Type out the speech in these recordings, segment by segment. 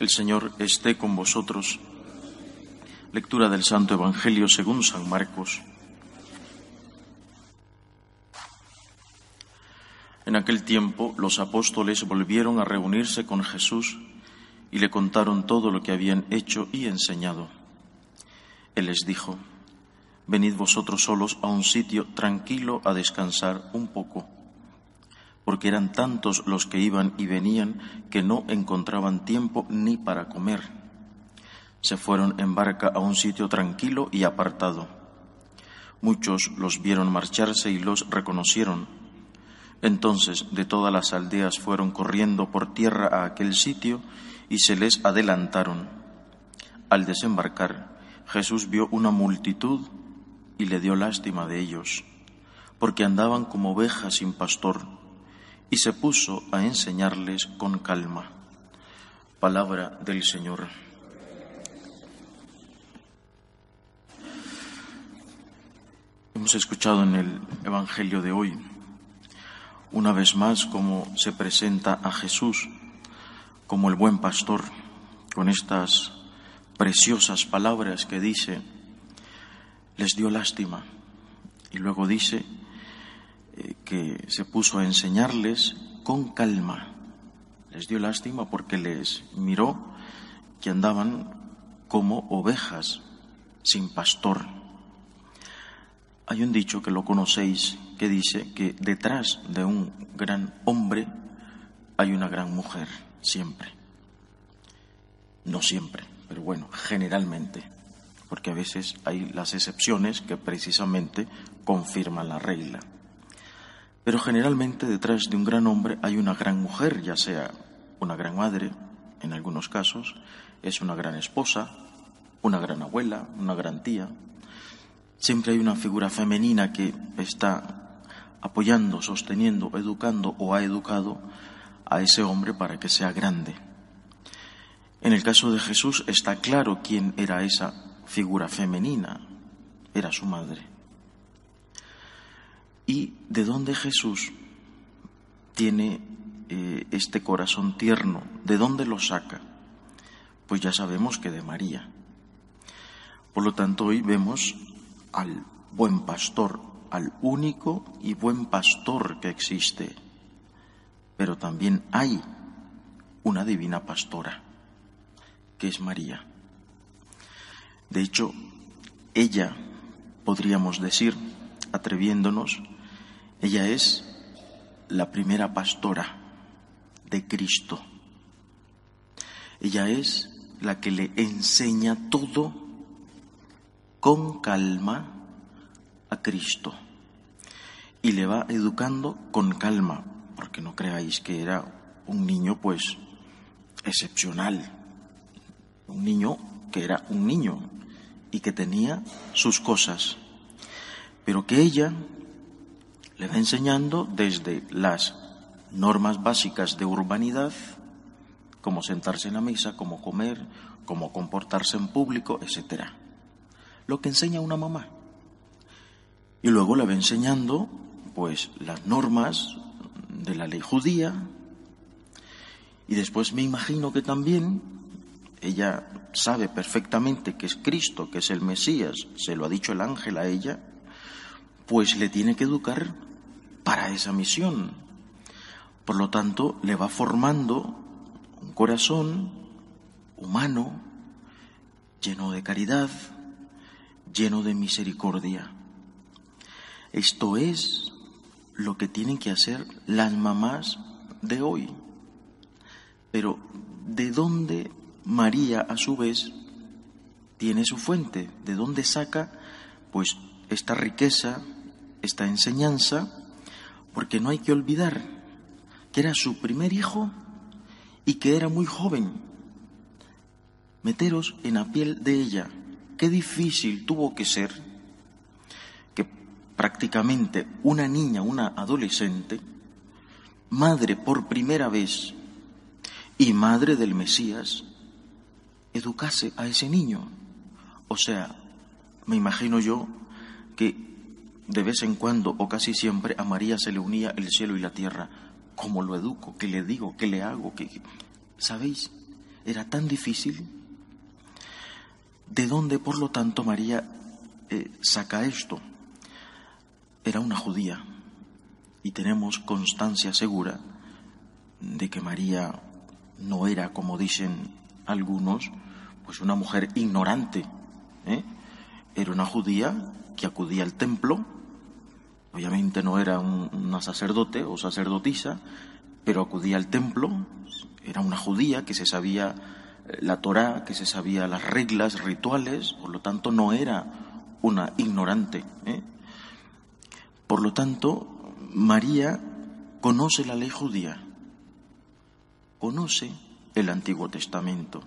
El Señor esté con vosotros. Lectura del Santo Evangelio según San Marcos. En aquel tiempo los apóstoles volvieron a reunirse con Jesús y le contaron todo lo que habían hecho y enseñado. Él les dijo, Venid vosotros solos a un sitio tranquilo a descansar un poco porque eran tantos los que iban y venían que no encontraban tiempo ni para comer. Se fueron en barca a un sitio tranquilo y apartado. Muchos los vieron marcharse y los reconocieron. Entonces de todas las aldeas fueron corriendo por tierra a aquel sitio y se les adelantaron. Al desembarcar, Jesús vio una multitud y le dio lástima de ellos, porque andaban como ovejas sin pastor y se puso a enseñarles con calma. Palabra del Señor. Hemos escuchado en el Evangelio de hoy una vez más cómo se presenta a Jesús como el buen pastor, con estas preciosas palabras que dice, les dio lástima, y luego dice, que se puso a enseñarles con calma. Les dio lástima porque les miró que andaban como ovejas sin pastor. Hay un dicho que lo conocéis que dice que detrás de un gran hombre hay una gran mujer, siempre. No siempre, pero bueno, generalmente, porque a veces hay las excepciones que precisamente confirman la regla. Pero generalmente detrás de un gran hombre hay una gran mujer, ya sea una gran madre, en algunos casos, es una gran esposa, una gran abuela, una gran tía. Siempre hay una figura femenina que está apoyando, sosteniendo, educando o ha educado a ese hombre para que sea grande. En el caso de Jesús está claro quién era esa figura femenina, era su madre. ¿Y de dónde Jesús tiene eh, este corazón tierno? ¿De dónde lo saca? Pues ya sabemos que de María. Por lo tanto, hoy vemos al buen pastor, al único y buen pastor que existe. Pero también hay una divina pastora, que es María. De hecho, ella, podríamos decir, atreviéndonos, ella es la primera pastora de Cristo. Ella es la que le enseña todo con calma a Cristo y le va educando con calma, porque no creáis que era un niño pues excepcional, un niño que era un niño y que tenía sus cosas, pero que ella le va enseñando desde las normas básicas de urbanidad, cómo sentarse en la mesa, cómo comer, cómo comportarse en público, etc. Lo que enseña una mamá. Y luego le va enseñando, pues, las normas de la ley judía. Y después me imagino que también ella sabe perfectamente que es Cristo, que es el Mesías, se lo ha dicho el ángel a ella, pues le tiene que educar para esa misión. Por lo tanto, le va formando un corazón humano, lleno de caridad, lleno de misericordia. Esto es lo que tienen que hacer las mamás de hoy. Pero, ¿de dónde María, a su vez, tiene su fuente? ¿De dónde saca, pues, esta riqueza, esta enseñanza porque no hay que olvidar que era su primer hijo y que era muy joven. Meteros en la piel de ella. Qué difícil tuvo que ser que prácticamente una niña, una adolescente, madre por primera vez y madre del Mesías, educase a ese niño. O sea, me imagino yo que de vez en cuando o casi siempre a María se le unía el cielo y la tierra. ¿Cómo lo educo? ¿Qué le digo? ¿Qué le hago? ¿Qué... ¿Sabéis? era tan difícil. ¿De dónde, por lo tanto, María eh, saca esto? Era una judía y tenemos constancia segura de que María no era, como dicen algunos, pues una mujer ignorante. ¿eh? Era una judía que acudía al templo, obviamente no era una sacerdote o sacerdotisa, pero acudía al templo, era una judía que se sabía eh, la Torá, que se sabía las reglas rituales, por lo tanto no era una ignorante. ¿eh? Por lo tanto, María conoce la ley judía, conoce el Antiguo Testamento.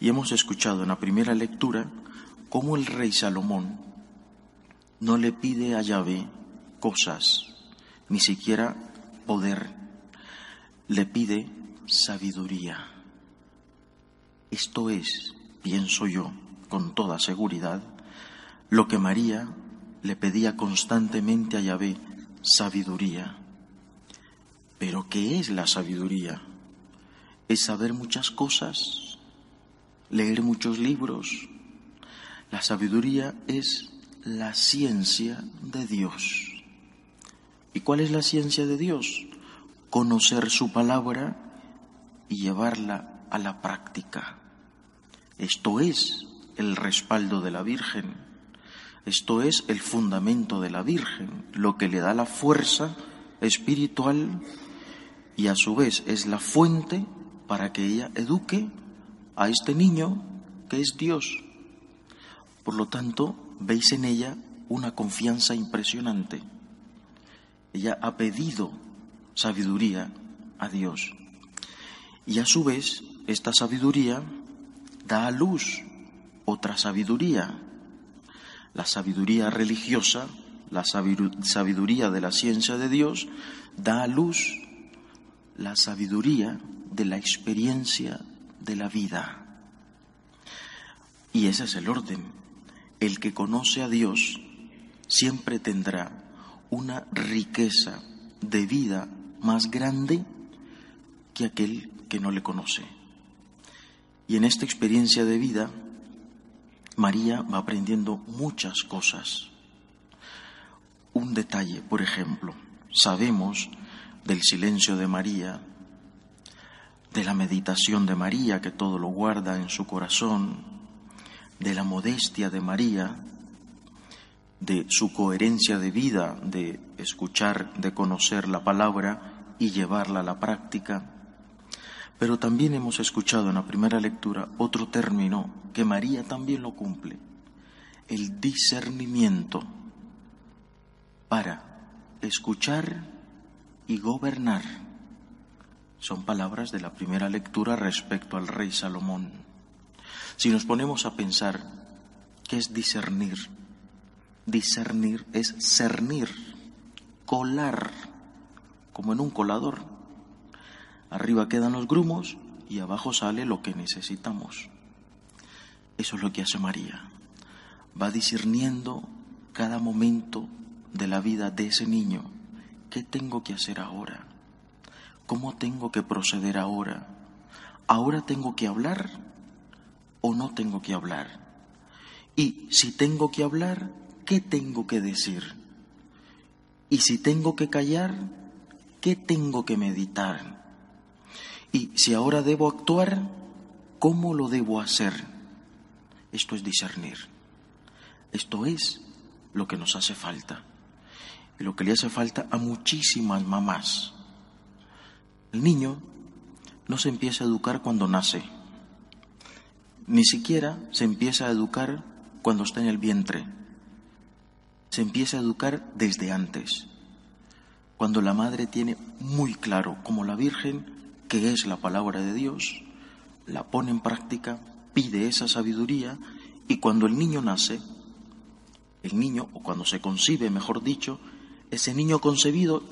Y hemos escuchado en la primera lectura cómo el rey Salomón no le pide a Yahvé cosas, ni siquiera poder, le pide sabiduría. Esto es, pienso yo, con toda seguridad, lo que María le pedía constantemente a Yahvé, sabiduría. Pero ¿qué es la sabiduría? Es saber muchas cosas, leer muchos libros. La sabiduría es la ciencia de Dios. ¿Y cuál es la ciencia de Dios? Conocer su palabra y llevarla a la práctica. Esto es el respaldo de la Virgen. Esto es el fundamento de la Virgen, lo que le da la fuerza espiritual y a su vez es la fuente para que ella eduque a este niño que es Dios. Por lo tanto, veis en ella una confianza impresionante. Ella ha pedido sabiduría a Dios. Y a su vez, esta sabiduría da a luz otra sabiduría, la sabiduría religiosa, la sabiduría de la ciencia de Dios, da a luz la sabiduría de la experiencia de la vida. Y ese es el orden. El que conoce a Dios siempre tendrá una riqueza de vida más grande que aquel que no le conoce. Y en esta experiencia de vida, María va aprendiendo muchas cosas. Un detalle, por ejemplo, sabemos del silencio de María, de la meditación de María, que todo lo guarda en su corazón, de la modestia de María, de su coherencia de vida, de escuchar, de conocer la palabra y llevarla a la práctica. Pero también hemos escuchado en la primera lectura otro término que María también lo cumple, el discernimiento para escuchar y gobernar. Son palabras de la primera lectura respecto al rey Salomón. Si nos ponemos a pensar, ¿qué es discernir? Discernir es cernir, colar, como en un colador. Arriba quedan los grumos y abajo sale lo que necesitamos. Eso es lo que hace María. Va discerniendo cada momento de la vida de ese niño. ¿Qué tengo que hacer ahora? ¿Cómo tengo que proceder ahora? ¿Ahora tengo que hablar o no tengo que hablar? Y si tengo que hablar, ¿qué tengo que decir? Y si tengo que callar, ¿qué tengo que meditar? Y si ahora debo actuar, ¿cómo lo debo hacer? Esto es discernir. Esto es lo que nos hace falta. Y lo que le hace falta a muchísimas mamás. El niño no se empieza a educar cuando nace. Ni siquiera se empieza a educar cuando está en el vientre. Se empieza a educar desde antes cuando la madre tiene muy claro, como la Virgen, que es la palabra de Dios, la pone en práctica, pide esa sabiduría y cuando el niño nace, el niño, o cuando se concibe, mejor dicho, ese niño concebido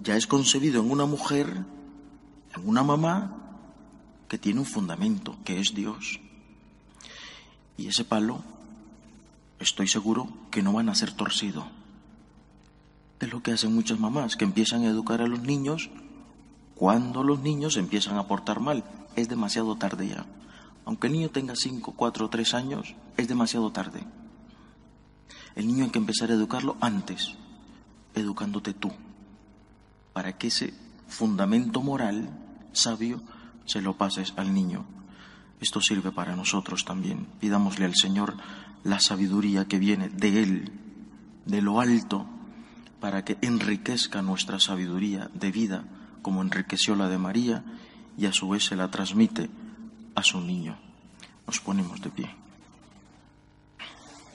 ya es concebido en una mujer, en una mamá, que tiene un fundamento, que es Dios. Y ese palo, estoy seguro que no van a ser torcido es lo que hacen muchas mamás, que empiezan a educar a los niños cuando los niños empiezan a portar mal. es demasiado tarde ya. Aunque el niño tenga 5, 4, 3 años, es demasiado tarde. El niño hay que empezar a educarlo antes, educándote tú, para que ese fundamento moral sabio se lo pases al niño. Esto sirve para nosotros también. Pidámosle al Señor la sabiduría que viene de Él, de lo alto, para que enriquezca nuestra sabiduría de vida, como enriqueció la de María, y a su vez se la transmite a su niño. Nos ponemos de pie.